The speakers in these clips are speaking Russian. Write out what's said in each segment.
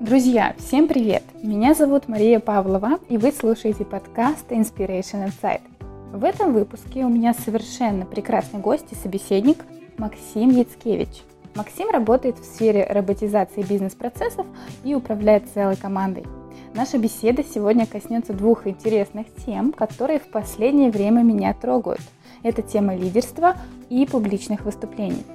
Друзья, всем привет! Меня зовут Мария Павлова, и вы слушаете подкаст Inspiration Insight. В этом выпуске у меня совершенно прекрасный гость и собеседник Максим Яцкевич. Максим работает в сфере роботизации бизнес-процессов и управляет целой командой. Наша беседа сегодня коснется двух интересных тем, которые в последнее время меня трогают. Это тема лидерства и публичных выступлений.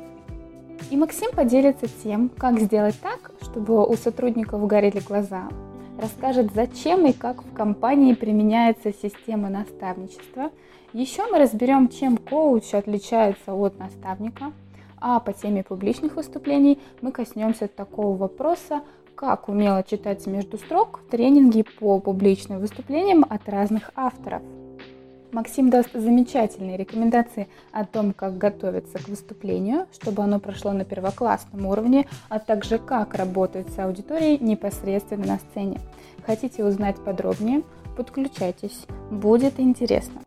И Максим поделится тем, как сделать так, чтобы у сотрудников горели глаза, расскажет, зачем и как в компании применяется система наставничества. Еще мы разберем, чем коуч отличается от наставника. А по теме публичных выступлений мы коснемся такого вопроса, как умело читать между строк тренинги по публичным выступлениям от разных авторов – Максим даст замечательные рекомендации о том, как готовиться к выступлению, чтобы оно прошло на первоклассном уровне, а также как работать с аудиторией непосредственно на сцене. Хотите узнать подробнее? Подключайтесь, будет интересно.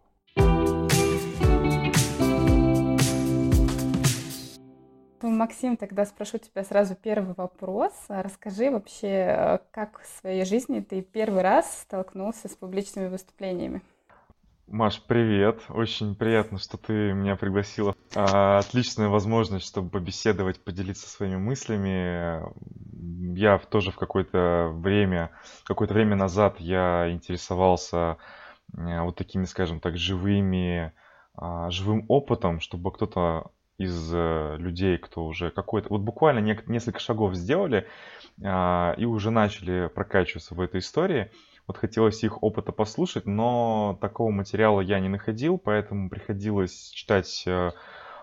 Максим, тогда спрошу тебя сразу первый вопрос. Расскажи вообще, как в своей жизни ты первый раз столкнулся с публичными выступлениями? Маш, привет. Очень приятно, что ты меня пригласила. А, отличная возможность, чтобы побеседовать, поделиться своими мыслями. Я тоже в какое-то время, какое-то время назад я интересовался э, вот такими, скажем так, живыми, а, живым опытом, чтобы кто-то из э, людей, кто уже какой-то, вот буквально несколько шагов сделали а, и уже начали прокачиваться в этой истории, вот хотелось их опыта послушать, но такого материала я не находил, поэтому приходилось читать э,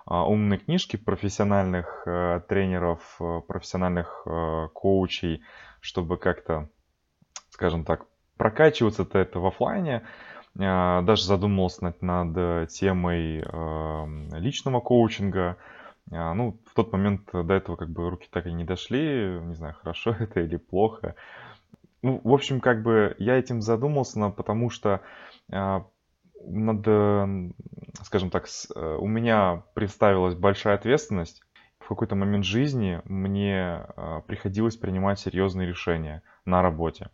а, умные книжки профессиональных э, тренеров, э, профессиональных коучей, чтобы как-то, скажем так, прокачиваться-то это в офлайне. Даже задумывался над, над темой личного коучинга. Ну, в тот момент до этого как бы руки так и не дошли. Не знаю, хорошо это или плохо. Ну, в общем, как бы я этим задумался, но потому что э, надо, скажем так, э, у меня представилась большая ответственность. В какой-то момент жизни мне э, приходилось принимать серьезные решения на работе.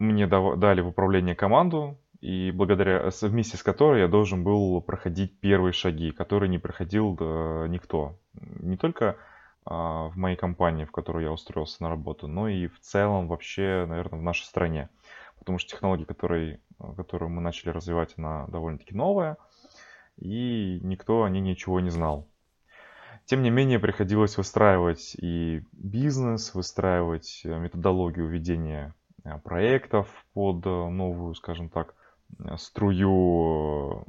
Мне дали в управление команду, и благодаря вместе с которой я должен был проходить первые шаги, которые не проходил э, никто. Не только а, в моей компании, в которую я устроился на работу, но и в целом вообще, наверное, в нашей стране. Потому что технология, которые, которую мы начали развивать, она довольно-таки новая, и никто о ней ничего не знал. Тем не менее, приходилось выстраивать и бизнес, выстраивать э, методологию ведения э, проектов под э, новую, скажем так, струю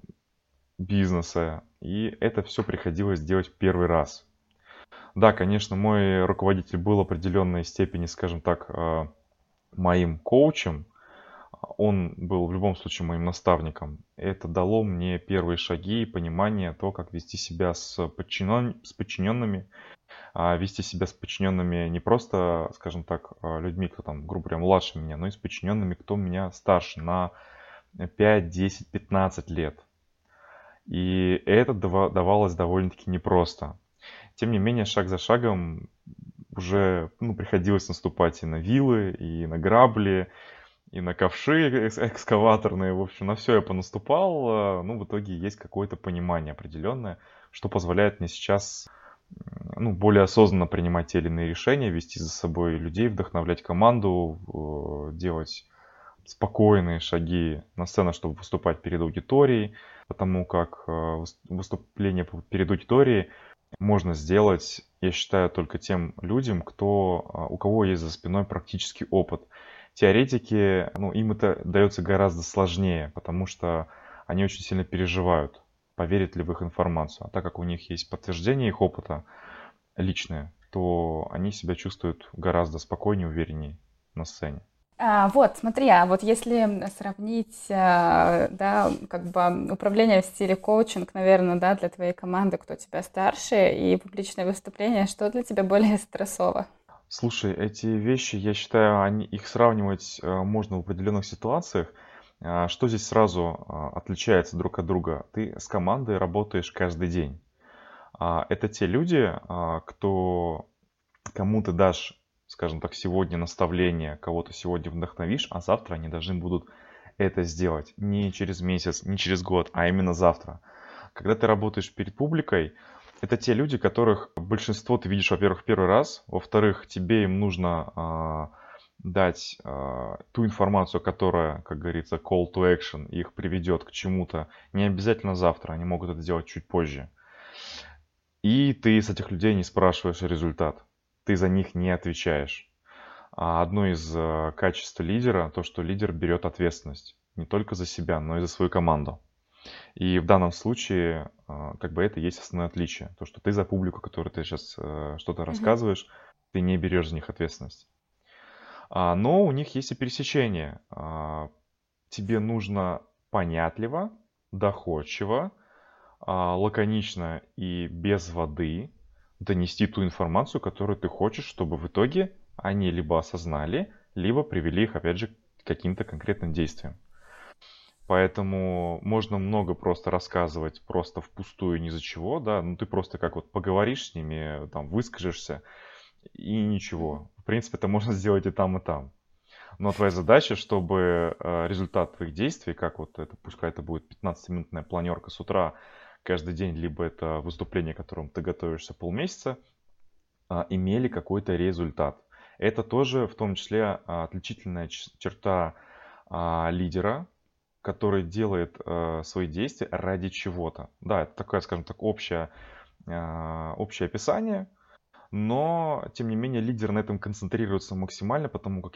бизнеса. И это все приходилось делать первый раз. Да, конечно, мой руководитель был определенной степени, скажем так, э, моим коучем. Он был в любом случае моим наставником. Это дало мне первые шаги и понимание того, как вести себя с, подчинен... с подчиненными, а вести себя с подчиненными не просто, скажем так, э, людьми, кто там, грубо говоря, младше меня, но и с подчиненными, кто меня старше на 5, 10, 15 лет. И это давалось довольно-таки непросто. Тем не менее, шаг за шагом уже ну, приходилось наступать и на вилы, и на грабли, и на ковши экскаваторные. В общем, на все я понаступал. Ну, в итоге есть какое-то понимание определенное, что позволяет мне сейчас ну, более осознанно принимать те или иные решения, вести за собой людей, вдохновлять команду, делать спокойные шаги на сцену, чтобы выступать перед аудиторией, потому как а, выступление перед аудиторией можно сделать, я считаю, только тем людям, кто, а, у кого есть за спиной практический опыт. Теоретики, ну, им это дается гораздо сложнее, потому что они очень сильно переживают, поверят ли в их информацию. А так как у них есть подтверждение их опыта личное, то они себя чувствуют гораздо спокойнее, увереннее на сцене. А, вот, смотри, а вот если сравнить, а, да, как бы управление в стиле коучинг, наверное, да, для твоей команды, кто тебя старше, и публичное выступление, что для тебя более стрессово? Слушай, эти вещи, я считаю, они, их сравнивать а, можно в определенных ситуациях. А, что здесь сразу отличается друг от друга? Ты с командой работаешь каждый день. Это те люди, кто, кому ты дашь скажем так, сегодня наставление, кого-то сегодня вдохновишь, а завтра они должны будут это сделать. Не через месяц, не через год, а именно завтра. Когда ты работаешь перед публикой, это те люди, которых большинство ты видишь, во-первых, первый раз, во-вторых, тебе им нужно э, дать э, ту информацию, которая, как говорится, call to action, их приведет к чему-то. Не обязательно завтра, они могут это сделать чуть позже. И ты с этих людей не спрашиваешь результат. Ты за них не отвечаешь. А одно из э, качеств лидера, то, что лидер берет ответственность. Не только за себя, но и за свою команду. И в данном случае, э, как бы это и есть основное отличие. То, что ты за публику, которой ты сейчас э, что-то рассказываешь, ты не берешь за них ответственность. А, но у них есть и пересечение. А, тебе нужно понятливо, доходчиво, а, лаконично и без воды донести ту информацию, которую ты хочешь, чтобы в итоге они либо осознали, либо привели их, опять же, к каким-то конкретным действиям. Поэтому можно много просто рассказывать просто впустую ни за чего, да, ну ты просто как вот поговоришь с ними, там, выскажешься, и ничего. В принципе, это можно сделать и там, и там. Но твоя задача, чтобы э, результат твоих действий, как вот это, пускай это будет 15-минутная планерка с утра, каждый день, либо это выступление, к которому ты готовишься полмесяца, а, имели какой-то результат. Это тоже в том числе а, отличительная черта а, лидера, который делает свои действия ради чего-то. Да, это такое, скажем так, общее, общее описание, но, тем не менее, лидер на этом концентрируется максимально, потому как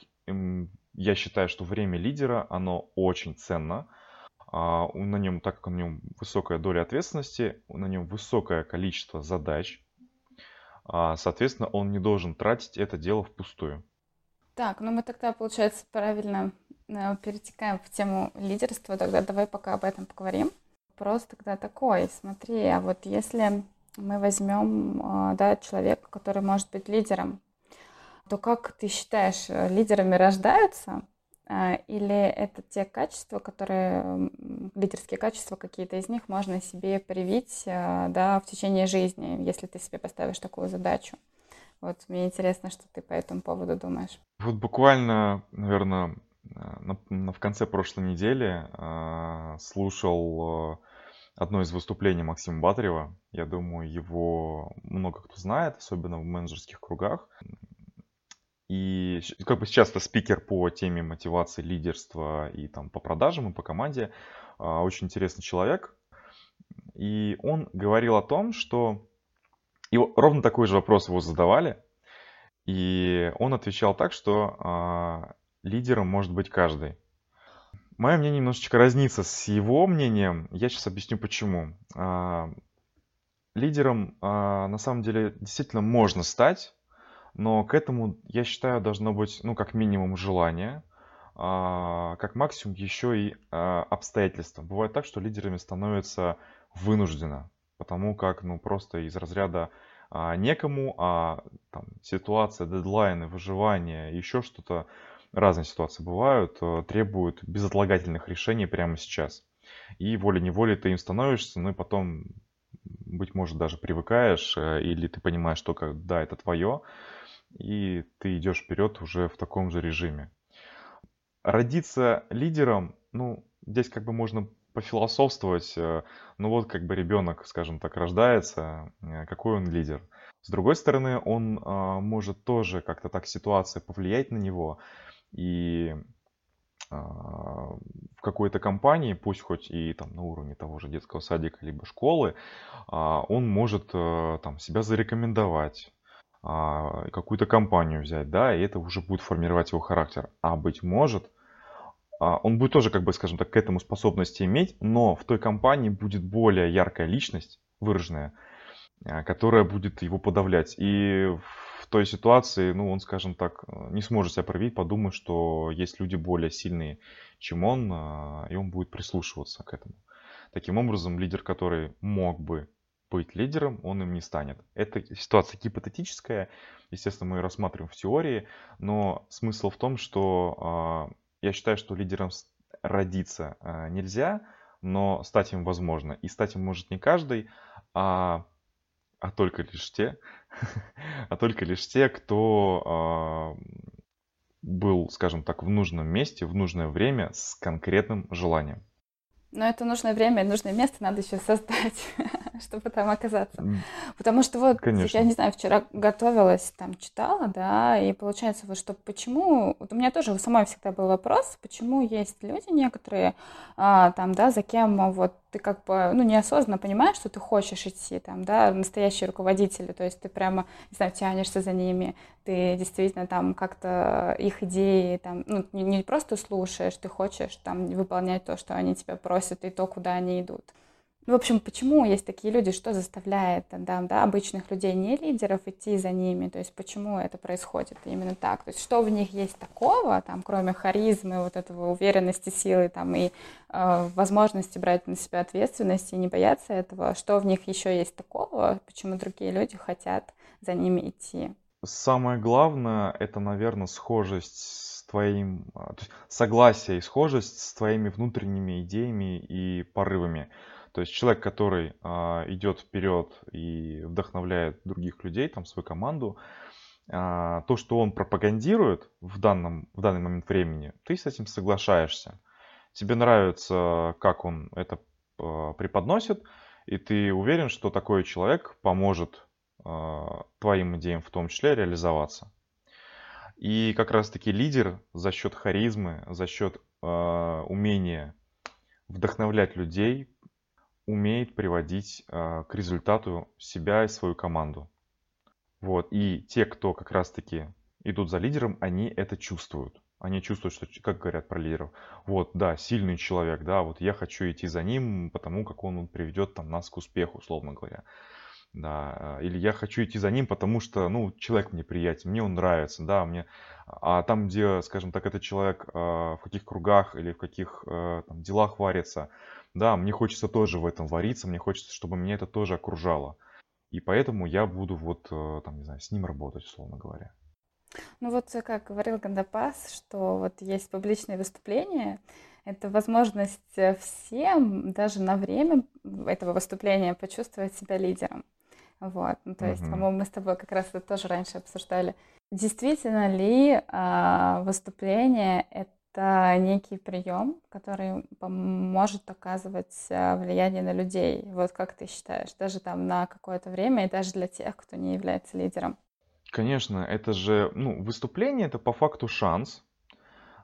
я считаю, что время лидера, оно очень ценно. А, на нем, так как на нем высокая доля ответственности, на нем высокое количество задач, а, соответственно, он не должен тратить это дело впустую. Так, ну мы тогда, получается, правильно э, перетекаем в тему лидерства, тогда давай пока об этом поговорим. Вопрос тогда такой, смотри, а вот если мы возьмем а, да, человека, который может быть лидером, то как ты считаешь, лидерами рождаются или это те качества, которые, лидерские качества, какие-то из них можно себе привить а, да, в течение жизни, если ты себе поставишь такую задачу. Вот мне интересно, что ты по этому поводу думаешь. Вот буквально, наверное, на, на, в конце прошлой недели э, слушал одно из выступлений Максима Батарева. Я думаю, его много кто знает, особенно в менеджерских кругах. И как бы сейчас это спикер по теме мотивации, лидерства и там по продажам и по команде. А, очень интересный человек. И он говорил о том, что и ровно такой же вопрос его задавали. И он отвечал так, что а, лидером может быть каждый. Мое мнение немножечко разнится с его мнением. Я сейчас объясню почему. А, лидером а, на самом деле действительно можно стать, но к этому, я считаю, должно быть, ну, как минимум, желание, а, как максимум еще и а, обстоятельства. Бывает так, что лидерами становятся вынужденно, потому как, ну, просто из разряда а, некому, а там, ситуация, дедлайны, выживание, еще что-то, разные ситуации бывают, а, требуют безотлагательных решений прямо сейчас. И волей-неволей ты им становишься, ну и потом, быть может, даже привыкаешь, э, или ты понимаешь, что да, это твое, и ты идешь вперед уже в таком же режиме. Родиться лидером, ну, здесь как бы можно пофилософствовать, э, ну вот как бы ребенок, скажем так, рождается, э, какой он лидер. С другой стороны, он а, может тоже как-то так ситуация повлиять на него, и в какой-то компании, пусть хоть и там на уровне того же детского садика либо школы, он может э, там себя зарекомендовать, какую-то компанию взять, да, и это уже будет формировать его характер. А быть может, а, он будет тоже, как бы, скажем так, к этому способности иметь, но в той компании будет более яркая личность, выраженная, а, которая будет его подавлять. И в той ситуации, ну, он, скажем так, не сможет себя проявить, подумать, что есть люди более сильные, чем он, и он будет прислушиваться к этому. Таким образом, лидер, который мог бы быть лидером, он им не станет. Это ситуация гипотетическая, естественно, мы ее рассматриваем в теории, но смысл в том, что э, я считаю, что лидером родиться э, нельзя, но стать им возможно. И стать им может не каждый, а а только лишь те, а только лишь те, кто э, был, скажем так, в нужном месте, в нужное время с конкретным желанием. Но это нужное время и нужное место надо еще создать, чтобы там оказаться. Потому что вот, Конечно. я не знаю, вчера готовилась, там читала, да, и получается вот, что почему, вот у меня тоже у самой всегда был вопрос, почему есть люди некоторые, а, там, да, за кем вот ты как бы, ну, неосознанно понимаешь, что ты хочешь идти, там, да, настоящие руководители, то есть ты прямо, не знаю, тянешься за ними, ты действительно там как-то их идеи, там, ну, не, не просто слушаешь, ты хочешь там выполнять то, что они тебя просят, и то, куда они идут. Ну, в общем, почему есть такие люди, что заставляет да, да, обычных людей, не лидеров, идти за ними, то есть почему это происходит именно так, то есть что в них есть такого, там, кроме харизмы, вот этого уверенности, силы, там, и э, возможности брать на себя ответственность и не бояться этого, что в них еще есть такого, почему другие люди хотят за ними идти. Самое главное, это, наверное, схожесть с твоим, есть согласие и схожесть с твоими внутренними идеями и порывами. То есть человек, который а, идет вперед и вдохновляет других людей, там, свою команду, а, то, что он пропагандирует в, данном, в данный момент времени, ты с этим соглашаешься. Тебе нравится, как он это а, преподносит, и ты уверен, что такой человек поможет а, твоим идеям в том числе реализоваться. И как раз-таки лидер за счет харизмы, за счет э, умения вдохновлять людей, умеет приводить э, к результату себя и свою команду. Вот. И те, кто как раз-таки идут за лидером, они это чувствуют. Они чувствуют, что, как говорят про лидеров, вот, да, сильный человек, да, вот я хочу идти за ним, потому как он приведет там нас к успеху, условно говоря. Да, или я хочу идти за ним, потому что, ну, человек мне приятен, мне он нравится, да, мне... А там, где, скажем так, этот человек э, в каких кругах или в каких э, там, делах варится, да, мне хочется тоже в этом вариться, мне хочется, чтобы меня это тоже окружало. И поэтому я буду вот, э, там, не знаю, с ним работать, условно говоря. Ну вот, э, как говорил Гандапас, что вот есть публичные выступления, это возможность э, всем даже на время этого выступления почувствовать себя лидером. Вот, ну, то есть, uh-huh. по-моему, мы с тобой как раз это тоже раньше обсуждали. Действительно ли а, выступление это это некий прием, который может оказывать э, влияние на людей. Вот как ты считаешь, даже там на какое-то время и даже для тех, кто не является лидером? Конечно, это же, ну, выступление это по факту шанс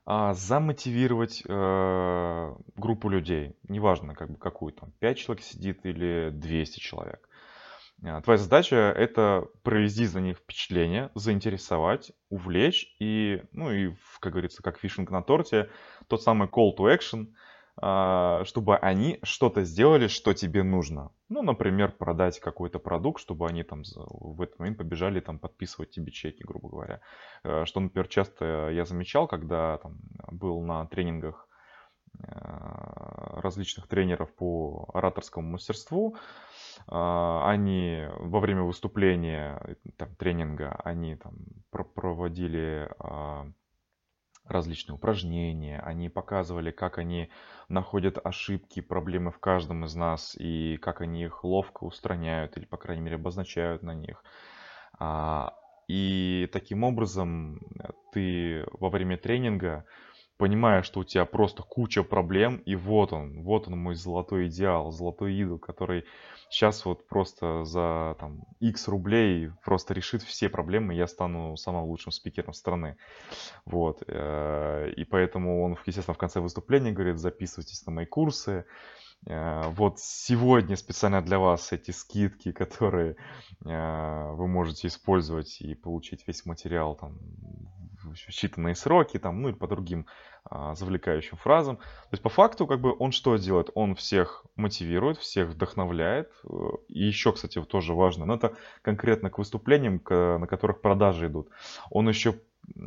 а, замотивировать э, группу людей, неважно, как бы какую там, 5 человек сидит или 200 человек. А, твоя задача это провести за них впечатление, заинтересовать, увлечь и, ну и, как говорится, как фишинг на торте, тот самый call to action, а, чтобы они что-то сделали, что тебе нужно. Ну, например, продать какой-то продукт, чтобы они там в этот момент побежали там подписывать тебе чеки, грубо говоря. Э, что, например, часто я замечал, когда там был на тренингах э, различных тренеров по ораторскому мастерству, они во время выступления, там, тренинга, они там проводили а, различные упражнения, они показывали, как они находят ошибки, проблемы в каждом из нас и как они их ловко устраняют или, по крайней мере, обозначают на них. А, и таким образом ты во время тренинга понимая, что у тебя просто куча проблем, и вот он, вот он мой золотой идеал, золотой идол, который сейчас вот просто за там x рублей просто решит все проблемы, и я стану самым лучшим спикером страны. Вот. Э, и поэтому он, естественно, в конце выступления говорит, записывайтесь на мои курсы, э, вот сегодня специально для вас эти скидки, которые э, вы можете использовать и получить весь материал там считанные сроки, там, ну или по другим а, завлекающим фразам. То есть по факту как бы он что делает? Он всех мотивирует, всех вдохновляет. И еще, кстати, тоже важно, но это конкретно к выступлениям, к, на которых продажи идут. Он еще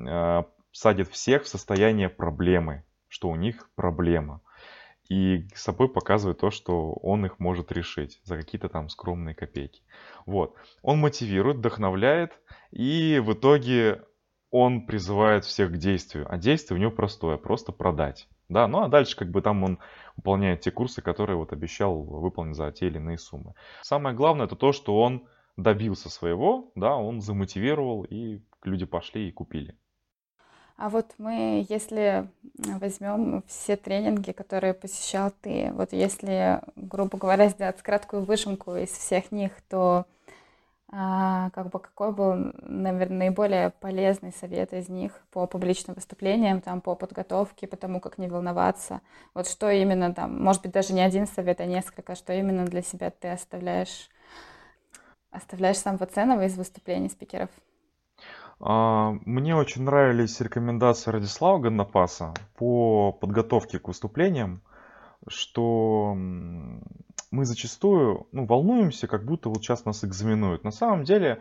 а, садит всех в состояние проблемы, что у них проблема. И с собой показывает то, что он их может решить за какие-то там скромные копейки. Вот. Он мотивирует, вдохновляет, и в итоге он призывает всех к действию, а действие у него простое, просто продать. Да, ну а дальше как бы там он выполняет те курсы, которые вот обещал выполнить за те или иные суммы. Самое главное это то, что он добился своего, да, он замотивировал, и люди пошли и купили. А вот мы, если возьмем все тренинги, которые посещал ты, вот если, грубо говоря, сделать краткую выжимку из всех них, то а, как бы какой был, наверное, наиболее полезный совет из них по публичным выступлениям, там, по подготовке, по тому, как не волноваться? Вот что именно там, может быть, даже не один совет, а несколько, что именно для себя ты оставляешь, оставляешь самого ценного из выступлений спикеров? А, мне очень нравились рекомендации Радислава Ганнапаса по подготовке к выступлениям, что мы зачастую ну, волнуемся, как будто вот сейчас нас экзаменуют. На самом деле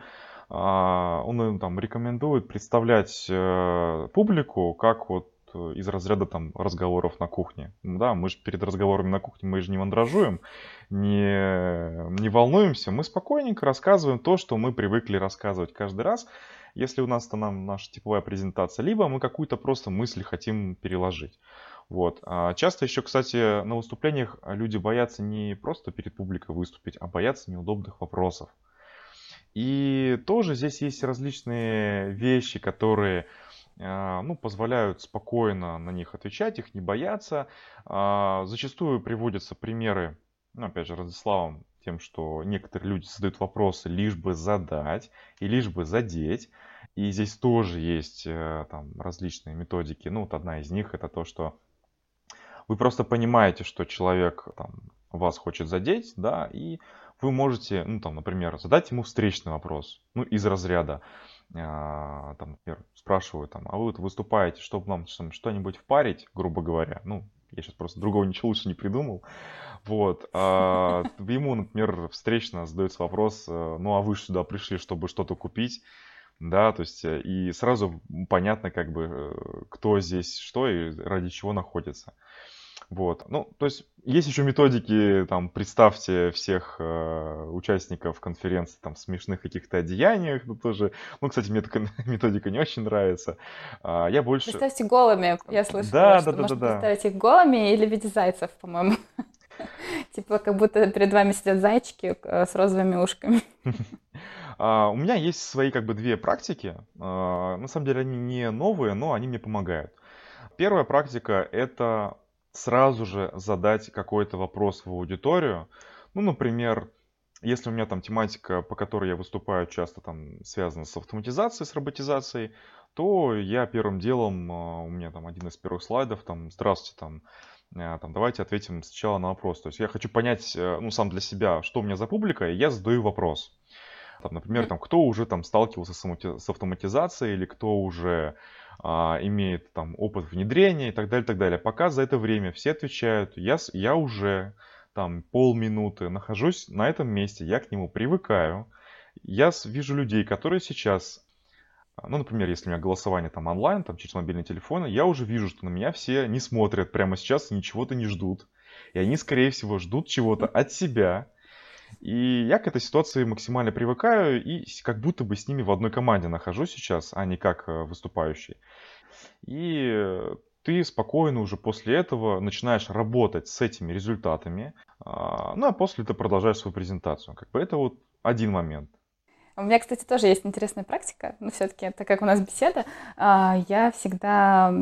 а, он там рекомендует представлять э, публику как вот из разряда там разговоров на кухне. Да, мы же перед разговорами на кухне мы же не мандражуем, не, не волнуемся, мы спокойненько рассказываем то, что мы привыкли рассказывать каждый раз если у нас это нам наша типовая презентация, либо мы какую-то просто мысль хотим переложить. Вот. А часто еще, кстати, на выступлениях люди боятся не просто перед публикой выступить, а боятся неудобных вопросов. И тоже здесь есть различные вещи, которые а, ну, позволяют спокойно на них отвечать, их не бояться. А, зачастую приводятся примеры, ну, опять же, Радиславом тем, что некоторые люди задают вопросы лишь бы задать и лишь бы задеть. И здесь тоже есть э, там различные методики. Ну, вот одна из них это то, что вы просто понимаете, что человек там, вас хочет задеть, да, и вы можете, ну, там, например, задать ему встречный вопрос, ну, из разряда, э, там, например, спрашивают, там, а вы вот выступаете, чтобы нам что-нибудь впарить, грубо говоря, ну, я сейчас просто другого ничего лучше не придумал. Вот. А ему, например, встречно задается вопрос, э, ну а вы сюда пришли, чтобы что-то купить? Да, то есть э, и сразу понятно, как бы, э, кто здесь что и ради чего находится. Вот. Ну, то есть есть еще методики, там, представьте всех э, участников конференции там, в смешных каких-то одеяниях, ну, тоже, ну, кстати, мне такая методика не очень нравится. А, я больше... Представьте голыми, я слышала, да, что да, да, можно да, представить их голыми или в виде зайцев, по-моему. Типа, как будто перед вами сидят зайчики э, с розовыми ушками. А, у меня есть свои, как бы, две практики. А, на самом деле, они не новые, но они мне помогают. Первая практика – это сразу же задать какой-то вопрос в аудиторию. Ну, например, если у меня там тематика, по которой я выступаю, часто там связана с автоматизацией, с роботизацией, то я первым делом, а, у меня там один из первых слайдов, там, здравствуйте, там, там, давайте ответим сначала на вопрос. То есть я хочу понять, э, ну, сам для себя, что у меня за публика, и я задаю вопрос. Там, например, там, кто уже там сталкивался с автоматизацией или кто уже а, имеет там опыт внедрения и так далее, так далее. Пока за это время все отвечают, я, я уже там полминуты нахожусь на этом месте, я к нему привыкаю, я вижу людей, которые сейчас, ну, например, если у меня голосование там онлайн, там через мобильный телефон, я уже вижу, что на меня все не смотрят прямо сейчас ничего-то не ждут. И они, скорее всего, ждут чего-то от себя, и я к этой ситуации максимально привыкаю и как будто бы с ними в одной команде нахожусь сейчас, а не как э, выступающий. И ты спокойно уже после этого начинаешь работать с этими результатами, а, ну а после ты продолжаешь свою презентацию. Как бы это вот один момент. У меня, кстати, тоже есть интересная практика, но все-таки, так как у нас беседа, а, я всегда,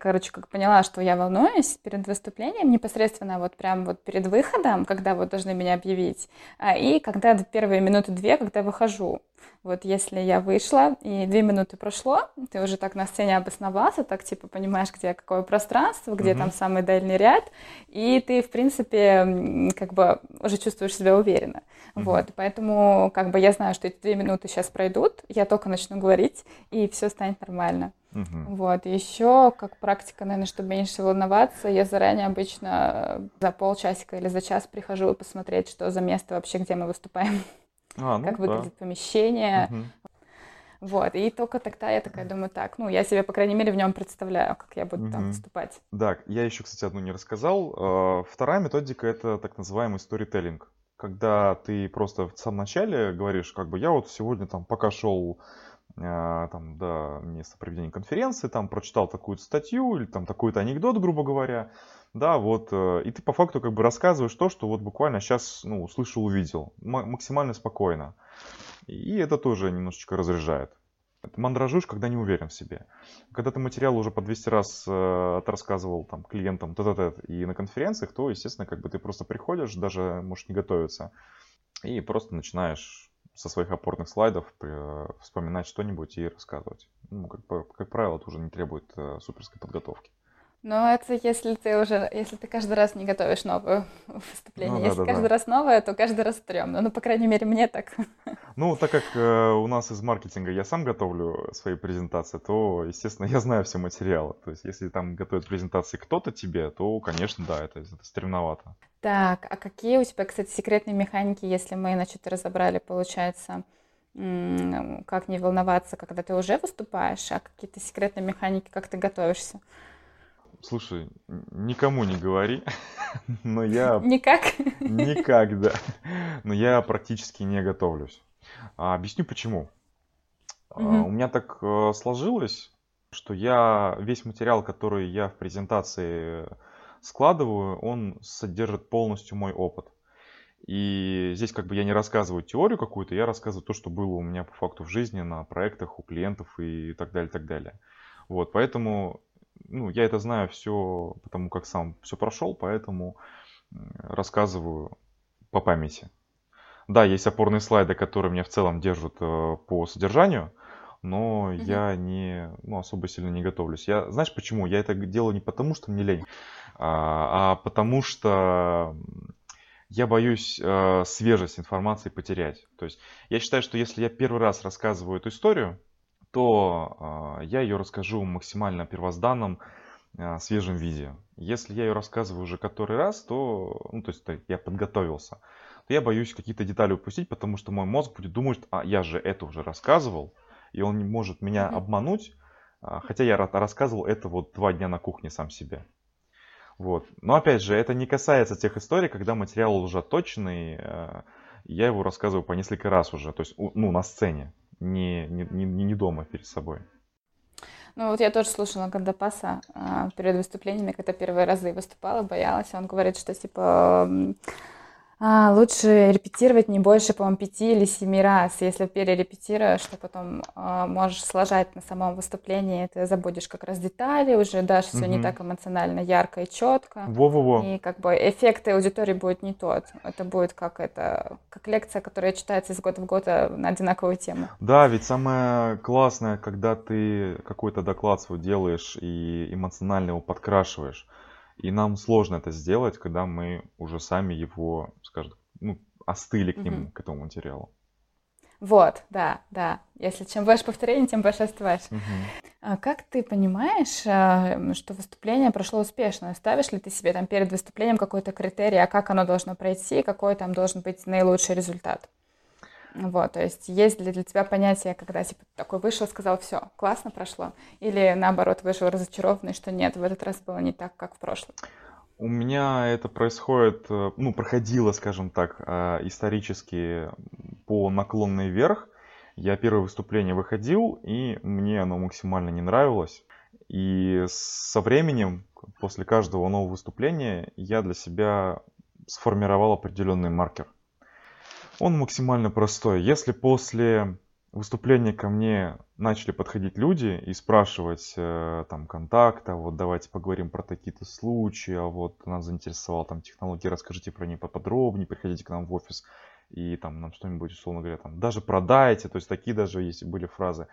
короче, как поняла, что я волнуюсь перед выступлением, непосредственно вот прям вот перед выходом, когда вот должны меня объявить, а, и когда первые минуты две, когда выхожу. Вот если я вышла, и две минуты прошло, ты уже так на сцене обосновался, так типа понимаешь, где какое пространство, где mm-hmm. там самый дальний ряд, и ты, в принципе, как бы уже чувствуешь себя уверенно. Mm-hmm. Вот, поэтому как бы я знаю, что эти две минуты сейчас пройдут, я только начну говорить, и все станет нормально. Uh-huh. Вот. Еще, как практика, наверное, чтобы меньше волноваться, я заранее обычно за полчасика или за час прихожу посмотреть, что за место вообще, где мы выступаем. А, ну, как да. выглядит помещение. Угу. Вот, и только тогда я такая думаю, так, ну, я себе, по крайней мере, в нем представляю, как я буду угу. там выступать. Да, я еще, кстати, одну не рассказал. А, вторая методика — это так называемый сторителлинг. Когда ты просто в самом начале говоришь, как бы, я вот сегодня там, пока шел э, там, до места проведения конференции, там прочитал такую-то статью или там такой-то анекдот, грубо говоря, да, вот, э, и ты по факту как бы рассказываешь то, что вот буквально сейчас, ну, услышал, увидел, максимально спокойно. И это тоже немножечко разряжает. Ты мандражишь, когда не уверен в себе. Когда ты материал уже по 200 раз э, рассказывал там, клиентам т -т -т, и на конференциях, то, естественно, как бы ты просто приходишь, даже можешь не готовиться, и просто начинаешь со своих опорных слайдов э, вспоминать что-нибудь и рассказывать. Ну, как, как правило, это уже не требует э, суперской подготовки. Но это если ты уже, если ты каждый раз не готовишь новое выступление. Ну, если да, каждый да. раз новое, то каждый раз стрёмно. Ну, по крайней мере, мне так. Ну, так как э, у нас из маркетинга я сам готовлю свои презентации, то, естественно, я знаю все материалы. То есть, если там готовит презентации кто-то тебе, то, конечно, да, это, это стремновато. Так, а какие у тебя, кстати, секретные механики, если мы, значит, разобрали, получается, как не волноваться, когда ты уже выступаешь, а какие-то секретные механики, как ты готовишься? Слушай, никому не говори, но я... Никак? Никак, да. Но я практически не готовлюсь. А, объясню почему. Угу. А, у меня так а, сложилось, что я весь материал, который я в презентации складываю, он содержит полностью мой опыт. И здесь как бы я не рассказываю теорию какую-то, я рассказываю то, что было у меня по факту в жизни, на проектах, у клиентов и так далее, так далее. Вот, поэтому ну, я это знаю все, потому как сам все прошел, поэтому рассказываю по памяти. Да, есть опорные слайды, которые меня в целом держат э, по содержанию, но mm-hmm. я не, ну, особо сильно не готовлюсь. Я, знаешь почему? Я это делаю не потому, что мне лень, а, а потому что я боюсь э, свежесть информации потерять. То есть я считаю, что если я первый раз рассказываю эту историю, то э, я ее расскажу максимально первозданном, э, свежем виде. Если я ее рассказываю уже который раз, то, ну, то есть я подготовился, то я боюсь какие-то детали упустить, потому что мой мозг будет думать, а я же это уже рассказывал, и он не может меня mm-hmm. обмануть, э, хотя я рассказывал это вот два дня на кухне сам себе. Вот. Но опять же, это не касается тех историй, когда материал уже точный, я его рассказываю по несколько раз уже, то есть ну, на сцене не, не, не, не дома перед собой. Ну вот я тоже слушала Гандапаса а, перед выступлениями, когда первые разы выступала, боялась. Он говорит, что типа а, лучше репетировать не больше, по-моему, пяти или семи раз. Если перерепетируешь, то потом а, можешь сложать на самом выступлении, ты забудешь как раз детали, уже дашь все не так эмоционально ярко и четко. Во-во-во. И как бы эффект аудитории будет не тот. Это будет как это, как лекция, которая читается из года в год а, на одинаковую тему. Да, ведь самое классное, когда ты какой-то доклад свой делаешь и эмоционально его подкрашиваешь. И нам сложно это сделать, когда мы уже сами его, ну, остыли к нему, угу. к этому материалу. Вот, да, да. Если чем больше повторений, тем больше остываешь. Угу. А как ты понимаешь, а, что выступление прошло успешно? Ставишь ли ты себе там перед выступлением какой-то критерий, а как оно должно пройти, какой там должен быть наилучший результат? Вот, то есть есть ли для тебя понятие, когда типа такой вышел, сказал, все, классно прошло, или наоборот вышел разочарованный, что нет, в этот раз было не так, как в прошлом? У меня это происходит, э, ну, проходило, скажем так, э, исторически по наклонной вверх. Я первое выступление выходил, и мне оно максимально не нравилось. И со временем, после каждого нового выступления, я для себя сформировал определенный маркер. Он максимально простой. Если после выступления ко мне начали подходить люди и спрашивать э, там контакта, вот давайте поговорим про такие-то случаи, а вот нас заинтересовала там технология, расскажите про нее поподробнее, приходите к нам в офис и там нам что-нибудь, условно говоря, там даже продайте, то есть такие даже есть были фразы,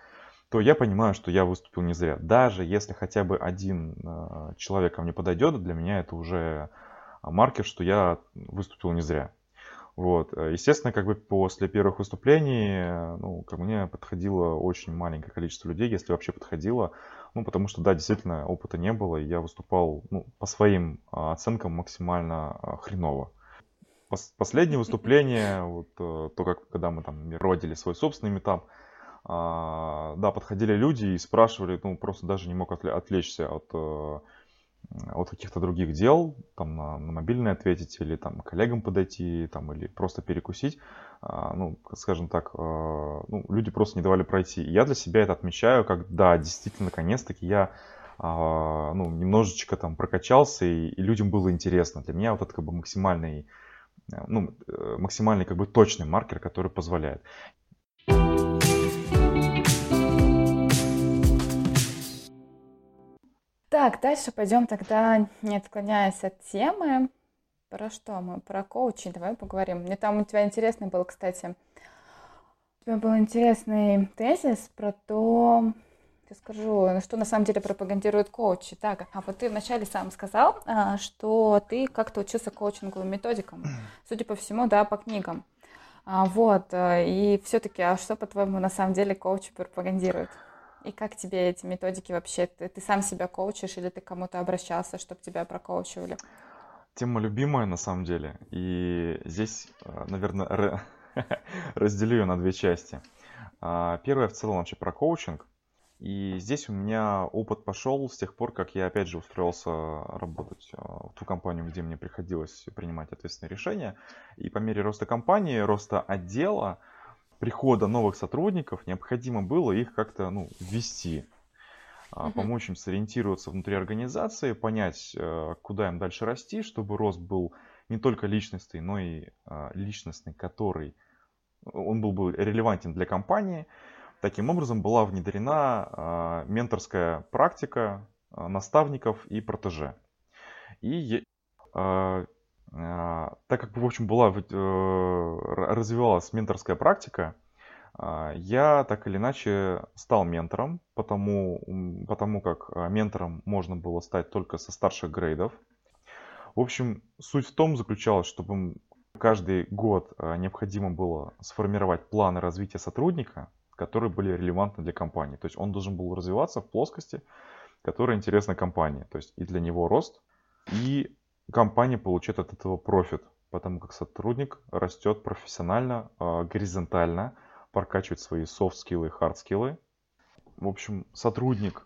то я понимаю, что я выступил не зря. Даже если хотя бы один э, человек ко мне подойдет, для меня это уже маркер, что я выступил не зря. Вот. Э, естественно, как бы после первых выступлений, э, ну, ко мне подходило очень маленькое количество людей, если вообще подходило. Ну, потому что, да, действительно, опыта не было, и я выступал, ну, по своим а, оценкам максимально а, хреново. Пос последнее выступление, вот то, как, когда мы там родили свой собственный метап, а, да, подходили люди и спрашивали, ну, просто даже не мог отвлечься от от каких-то других дел, там на, на мобильный ответить или там коллегам подойти, там или просто перекусить, а, ну, скажем так, а, ну, люди просто не давали пройти. И я для себя это отмечаю, как да, действительно, наконец-таки я а, ну, немножечко там прокачался, и, и людям было интересно. Для меня вот это как бы максимальный, ну, э, максимальный как бы точный маркер, который позволяет. Так, дальше пойдем тогда, не отклоняясь от темы. Про что мы? Про коучинг. Давай поговорим. Мне там у тебя интересный был, кстати, у тебя был интересный тезис про то, я скажу, что на самом деле пропагандируют коучи. Так, а вот ты вначале сам сказал, а, что ты как-то учился коучинговым методикам. Судя по всему, да, по книгам. А, вот, э, и все-таки, а что, по-твоему, на самом деле коучи пропагандируют? И как тебе эти методики вообще? Ты, ты сам себя коучишь или ты кому-то обращался, чтобы тебя прокоучивали? Тема любимая на самом деле. И здесь, э, наверное, разделю ее на две части. А, первая в целом вообще про коучинг. И здесь у меня опыт пошел с тех пор, как я опять же устроился работать э, в ту компанию, где мне приходилось принимать ответственные решения. И по мере роста компании, роста отдела, прихода новых сотрудников необходимо было их как-то ну, ввести, угу. помочь им сориентироваться внутри организации, понять, э, куда им дальше расти, чтобы рост был не только личностный, но и а, личностный, который он был бы релевантен для компании. Таким образом была внедрена а, менторская практика наставников и протеже. И так как, в общем, была, э, развивалась менторская практика, а, я так или иначе стал ментором, потому, потому как а, ментором можно было стать только со старших грейдов. В общем, суть в том заключалась, чтобы каждый год необходимо было сформировать планы развития сотрудника, которые были релевантны для компании. То есть он должен был развиваться в плоскости, которая интересна компании. То есть и для него рост, и компания получает от этого профит, потому как сотрудник растет профессионально, а, горизонтально, прокачивает свои soft-скиллы и hard-скиллы. В общем, сотрудник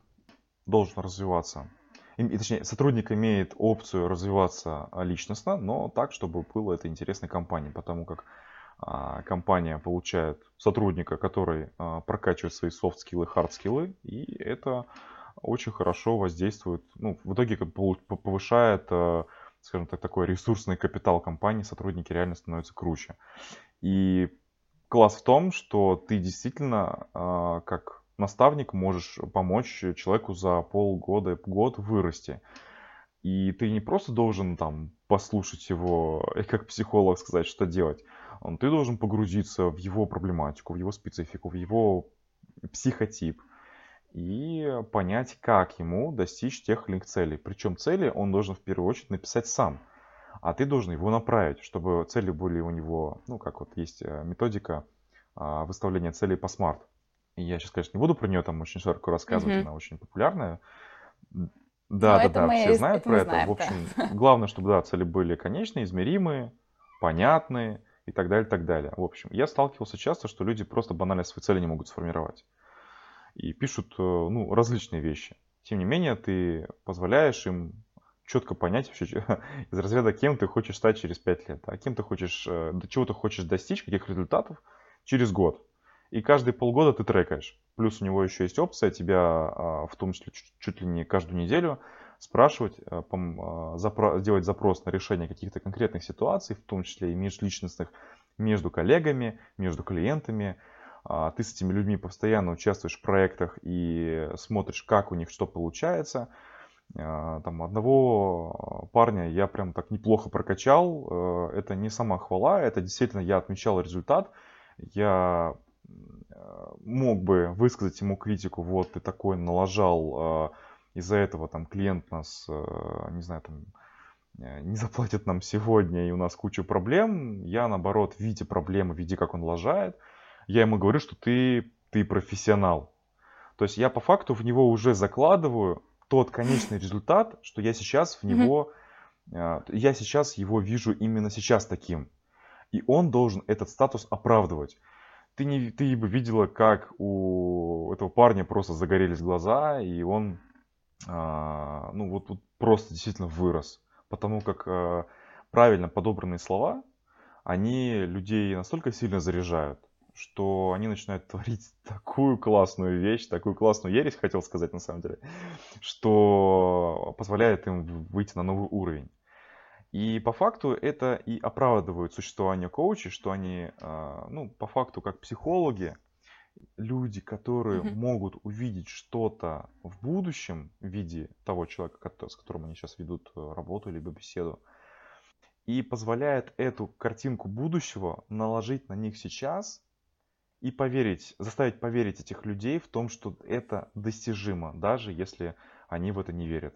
должен развиваться. И, точнее, сотрудник имеет опцию развиваться личностно, но так, чтобы было это интересной компании, потому как а, компания получает сотрудника, который а, прокачивает свои soft-скиллы, hard-скиллы, и это очень хорошо воздействует, ну, в итоге повышает а, скажем так, такой ресурсный капитал компании, сотрудники реально становятся круче. И класс в том, что ты действительно а, как наставник можешь помочь человеку за полгода, год вырасти. И ты не просто должен там послушать его и как психолог сказать, что делать. Ты должен погрузиться в его проблематику, в его специфику, в его психотип, и понять, как ему достичь тех или иных целей. Причем цели он должен в первую очередь написать сам, а ты должен его направить, чтобы цели были у него, ну, как вот есть э, методика а, выставления целей по смарт. И я сейчас, конечно, не буду про нее там очень широко рассказывать, mm-hmm. она очень популярная. Да, Но да, да, все знают про это. Знаем, в общем, да. главное, чтобы да, цели были конечные, измеримые, понятные и так далее, так далее. В общем, я сталкивался часто, что люди просто банально свои цели не могут сформировать и пишут э, ну, различные вещи. Тем не менее, ты позволяешь им четко понять вообще из разряда, кем ты хочешь стать через 5 лет, а кем ты хочешь, э, до чего ты хочешь достичь, каких результатов через год. И каждые полгода ты трекаешь. Плюс у него еще есть опция тебя, а, в том числе чуть, ли не каждую неделю, спрашивать, э, а, делать запрос на решение каких-то конкретных ситуаций, в том числе и межличностных, между коллегами, между клиентами, ты с этими людьми постоянно участвуешь в проектах и смотришь, как у них что получается. А, там одного парня я прям так неплохо прокачал. Э, это не сама хвала, это действительно я отмечал результат. Я э, мог бы высказать ему критику, вот ты такой налажал, э, из-за этого там клиент нас, не знаю, там не заплатит нам сегодня, и у нас куча проблем. Я, наоборот, видя проблемы, видя, как он лажает, я ему говорю, что ты, ты профессионал. То есть я по факту в него уже закладываю тот конечный результат, что я сейчас в него, mm-hmm. я сейчас его вижу именно сейчас таким. И он должен этот статус оправдывать. Ты, не, ты бы видела, как у этого парня просто загорелись глаза, и он а, ну вот, вот просто действительно вырос. Потому как а, правильно подобранные слова, они людей настолько сильно заряжают, что они начинают творить такую классную вещь, такую классную ересь, хотел сказать на самом деле, что позволяет им выйти на новый уровень. И по факту это и оправдывает существование коучей, что они, а, ну, по факту, как психологи, люди, которые mm-hmm. могут увидеть что-то в будущем в виде того человека, с которым они сейчас ведут э, работу либо беседу, и позволяет эту картинку будущего наложить на них сейчас и поверить, заставить поверить этих людей в том, что это достижимо, даже если они в это не верят.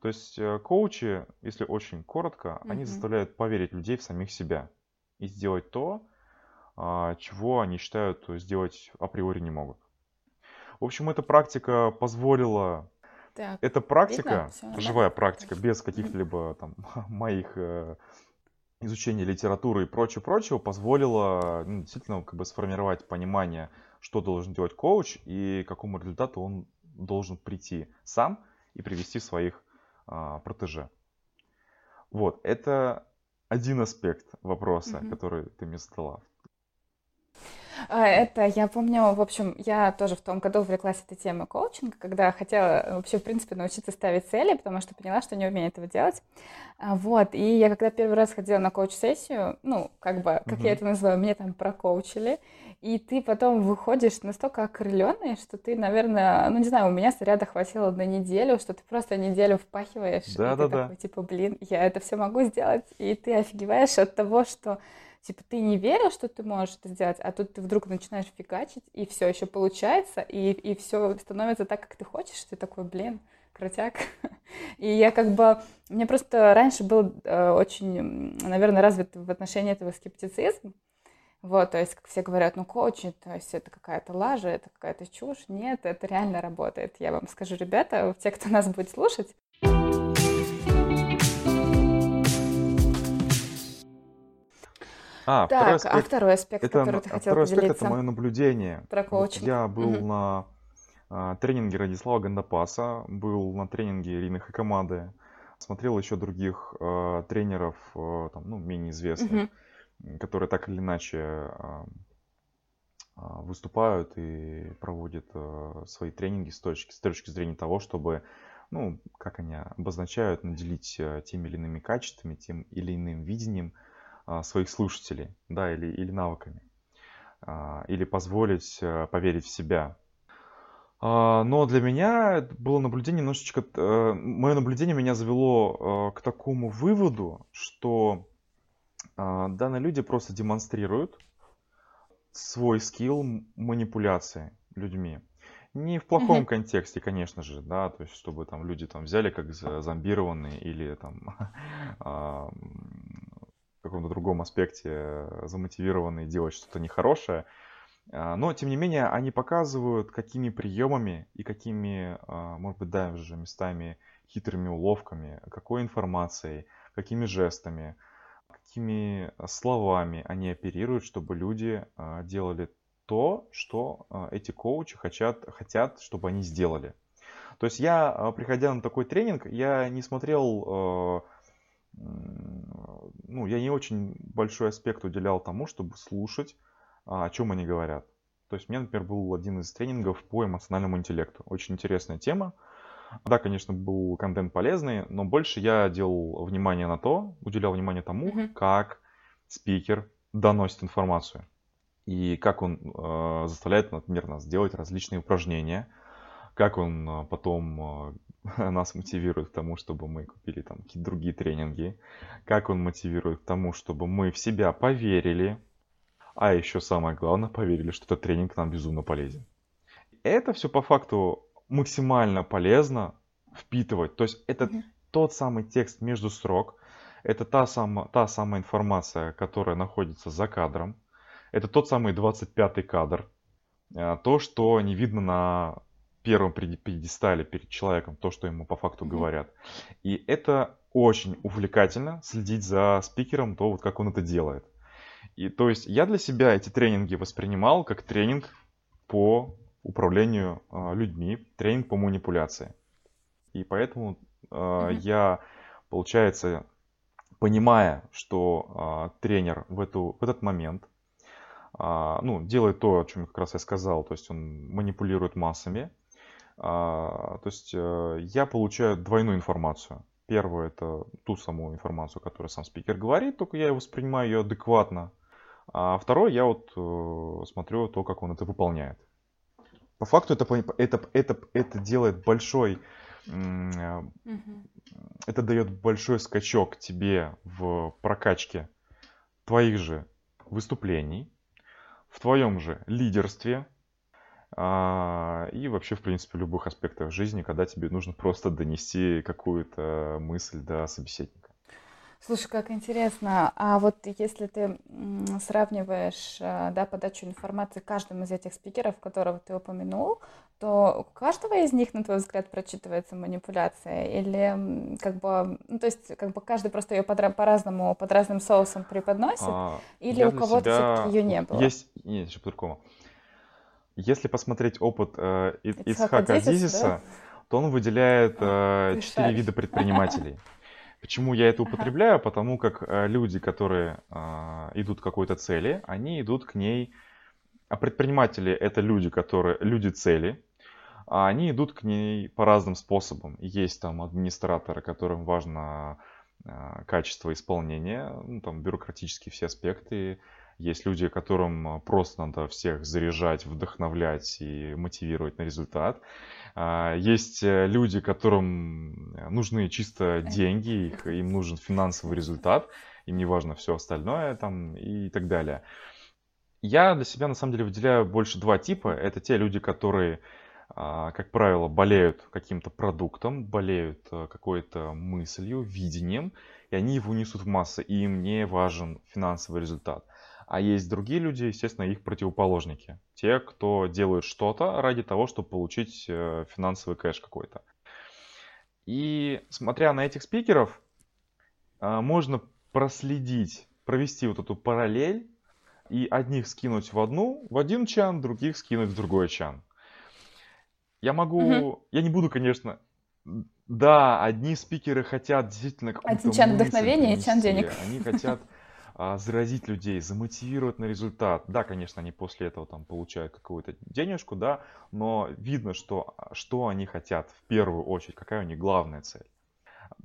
То есть э, коучи, если очень коротко, mm-hmm. они заставляют поверить людей в самих себя и сделать то, а, чего они считают сделать априори не могут. В общем, эта практика позволила... Так, эта практика, видно? живая практика, без каких-либо там моих изучения литературы и прочего-прочего, позволила ну, действительно как бы сформировать понимание, что должен делать коуч и к какому результату он должен прийти сам и привести своих а, протеже. Вот, это один аспект вопроса, mm-hmm. который ты мне задала. А, это, я помню, в общем, я тоже в том году увлеклась этой темой коучинга, когда хотела вообще, в принципе, научиться ставить цели, потому что поняла, что не умею этого делать. А, вот, и я когда первый раз ходила на коуч-сессию, ну, как бы, как uh-huh. я это называю, мне там прокоучили, и ты потом выходишь настолько окрыленный, что ты, наверное, ну, не знаю, у меня заряда хватило на неделю, что ты просто неделю впахиваешь, да, и да, ты да. такой, типа, блин, я это все могу сделать, и ты офигеваешь от того, что типа ты не верил, что ты можешь это сделать, а тут ты вдруг начинаешь фигачить, и все еще получается, и, и все становится так, как ты хочешь, ты такой, блин, крутяк. И я как бы... Мне просто раньше был э, очень, наверное, развит в отношении этого скептицизм. Вот, то есть, как все говорят, ну, коучи, то есть это какая-то лажа, это какая-то чушь. Нет, это реально работает. Я вам скажу, ребята, те, кто нас будет слушать, А, второй Так, а второй аспект, это, который ты а хотел второй аспект это мое наблюдение. про коучинг. я был Мгм. на а, тренинге Радислава Гандапаса, был на тренинге Ирины Хакамады, смотрел еще других а, тренеров, а, там, ну, менее известных, Мгм. которые так или иначе а, а, выступают и проводят а, свои тренинги с точки, с точки зрения того, чтобы, ну, как они обозначают, наделить а, теми или иными качествами, тем или иным видением а, своих слушателей, да, или, или навыками, а, или позволить э, поверить в себя. А, но для меня было наблюдение немножечко... Э, Мое наблюдение меня завело э, к такому выводу, что данные люди просто демонстрируют свой скилл манипуляции людьми. Не в плохом mm-hmm. контексте, конечно же, да, то есть чтобы там люди там взяли как зомбированные или там каком-то другом аспекте э, замотивированы делать что-то нехорошее. А, но, тем не менее, они показывают, какими приемами и какими, а, может быть, даже местами хитрыми уловками, какой информацией, какими жестами, какими словами они оперируют, чтобы люди а, делали то, что эти коучи хотят, хотят, чтобы они сделали. То есть я, приходя на такой тренинг, я не смотрел ну, я не очень большой аспект уделял тому, чтобы слушать, а, о чем они говорят. То есть, у меня, например, был один из тренингов по эмоциональному интеллекту. Очень интересная тема. Да, конечно, был контент полезный, но больше я делал внимание на то, уделял внимание тому, mm-hmm. как спикер доносит информацию. И как он э, заставляет, например, нас делать различные упражнения, как он э, потом э, нас мотивирует к тому, чтобы мы купили там какие-то другие тренинги, как он мотивирует к тому, чтобы мы в себя поверили, а еще самое главное, поверили, что этот тренинг нам безумно полезен. Это все по факту максимально полезно впитывать. То есть это mm-hmm. тот самый текст между строк, это та, сама, та самая информация, которая находится за кадром, это тот самый 25-й кадр, э, то, что не видно на первом пьедестале перед человеком то, что ему по факту mm-hmm. говорят. И это очень увлекательно следить за спикером, то вот как он это делает. И то есть я для себя эти тренинги воспринимал как тренинг по управлению э, людьми, тренинг по манипуляции. И поэтому э, я, получается, понимая, что э, тренер в, эту, в этот момент э, ну, делает то, о чем как раз я сказал, то есть он манипулирует массами, то есть э, я получаю двойную информацию. Первое это ту самую информацию, которую сам спикер говорит, только я воспринимаю ее адекватно. А второе, я вот э, смотрю то, как он это выполняет. По факту это, это, это, это делает большой, э, это дает большой скачок тебе в прокачке твоих же выступлений, в твоем же лидерстве, а, и вообще, в принципе, в любых аспектах жизни, когда тебе нужно просто донести какую-то мысль до собеседника. Слушай, как интересно. А вот если ты сравниваешь э, да, подачу информации каждым из этих спикеров, которого ты упомянул, то у каждого из них, на твой взгляд, прочитывается манипуляция? Или как бы, ну, то есть, как бы каждый просто ее под, по-разному, под разным соусом преподносит? А, или у кого-то себя... ее не было? Есть, нет, еще по-другому. Если посмотреть опыт э, Исхака Азизиса, да? то он выделяет э, четыре вида предпринимателей. Почему я это употребляю? Потому как э, люди, которые э, идут к какой-то цели, они идут к ней... А предприниматели — это люди, которые... люди цели, а они идут к ней по разным способам. Есть там администраторы, которым важно э, качество исполнения, ну, там бюрократические все аспекты. Есть люди, которым просто надо всех заряжать, вдохновлять и мотивировать на результат. А, есть э, люди, которым нужны чисто деньги, их, им нужен финансовый результат, им не важно все остальное там и так далее. Я для себя на самом деле выделяю больше два типа. Это те люди, которые, а, как правило, болеют каким-то продуктом, болеют э, какой-то мыслью, видением, и они его несут в массы, и им не важен финансовый результат. А есть другие люди, естественно, их противоположники. Те, кто делают что-то ради того, чтобы получить э, финансовый кэш какой-то. И смотря на этих спикеров, э, можно проследить, провести вот эту параллель и одних скинуть в одну, в один чан, других скинуть в другой чан. Я могу, угу. я не буду, конечно, да, одни спикеры хотят действительно какую-то Один чан вдохновения и чан денег. Они хотят заразить людей, замотивировать на результат. Да, конечно, они после этого там получают какую-то денежку, да, но видно, что, что они хотят в первую очередь, какая у них главная цель.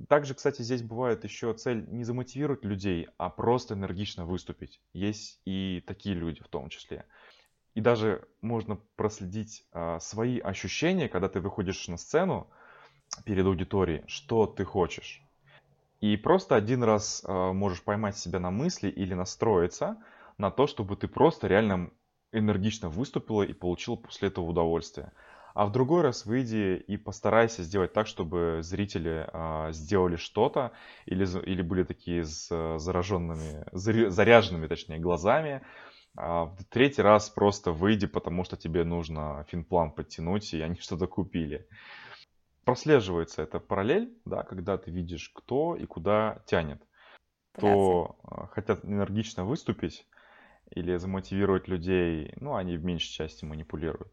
Также, кстати, здесь бывает еще цель не замотивировать людей, а просто энергично выступить. Есть и такие люди в том числе. И даже можно проследить а, свои ощущения, когда ты выходишь на сцену перед аудиторией, что ты хочешь. И просто один раз э, можешь поймать себя на мысли или настроиться на то, чтобы ты просто реально энергично выступила и получила после этого удовольствие. А в другой раз выйди и постарайся сделать так, чтобы зрители э, сделали что-то или, или были такие с зараженными, заряженными, точнее, глазами. А в третий раз просто выйди, потому что тебе нужно финплан подтянуть, и они что-то купили прослеживается эта параллель, да, когда ты видишь, кто и куда тянет. Кто э, хотят энергично выступить или замотивировать людей, ну, они в меньшей части манипулируют.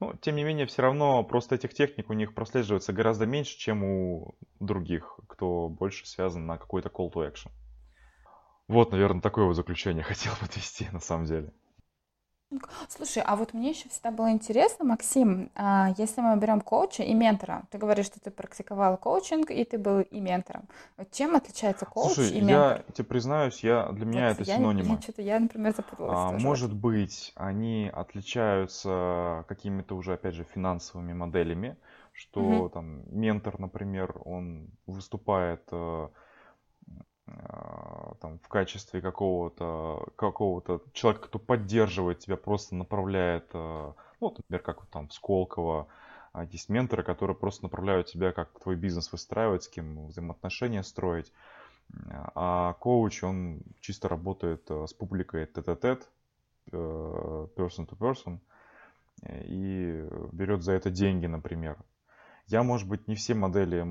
Ну, тем не менее, все равно просто этих техник у них прослеживается гораздо меньше, чем у других, кто больше связан на какой-то call to action. Вот, наверное, такое вот заключение хотел подвести на самом деле. Слушай, а вот мне еще всегда было интересно, Максим, а если мы берем коуча и ментора, ты говоришь, что ты практиковал коучинг, и ты был и ментором. Вот чем отличается коуч Слушай, и ментор? я тебе признаюсь, я, для меня вот это я, синонимы. Я, что-то, я, например, запуталась. А, может быть, они отличаются какими-то уже, опять же, финансовыми моделями, что угу. там ментор, например, он выступает э, там, в качестве какого-то какого-то человека, кто поддерживает тебя, просто направляет, а, ну, например, как там в Сколково, а, есть менторы, которые просто направляют тебя, как твой бизнес выстраивать, с кем взаимоотношения строить. А коуч, он чисто работает с публикой тет-а-тет, э, person to person, и берет за это деньги, например. Я, может быть, не все модели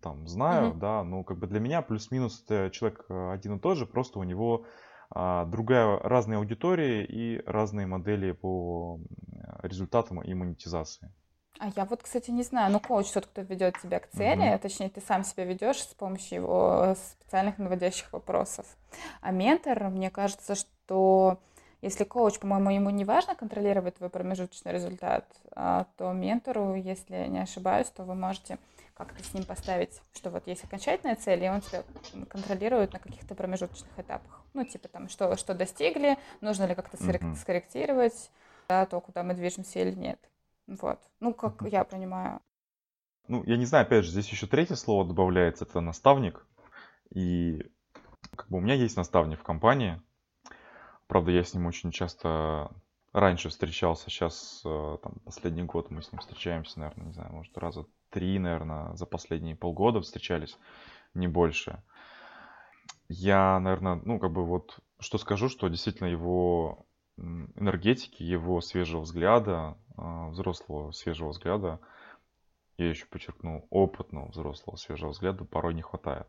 там знаю, mm-hmm. да, но как бы для меня плюс-минус это человек э, один и тот же, просто у него а, другая, разные аудитории и разные модели по результатам и монетизации. А я вот, кстати, не знаю, ну коуч тот, кто ведет тебя к цели, mm-hmm. точнее, ты сам себя ведешь с помощью его специальных наводящих вопросов. А ментор, мне кажется, что если коуч, по-моему, ему не важно контролировать твой промежуточный результат, а, то ментору, если не ошибаюсь, то вы можете как-то с ним поставить, что вот есть окончательная цель, и он тебя контролирует на каких-то промежуточных этапах. Ну, типа там, что, что достигли, нужно ли как-то mm-hmm. скорректировать, да, то, куда мы движемся или нет. Вот. Ну, как mm-hmm. я понимаю. Ну, я не знаю, опять же, здесь еще третье слово добавляется, это наставник. И как бы у меня есть наставник в компании. Правда, я с ним очень часто раньше встречался, сейчас э, там, последний год мы с ним встречаемся, наверное, не знаю, может, раза три, наверное, за последние полгода встречались, не больше. Я, наверное, ну, как бы вот, что скажу, что действительно его энергетики, его свежего взгляда, а, взрослого свежего взгляда, я еще подчеркну, опытного взрослого свежего взгляда порой не хватает.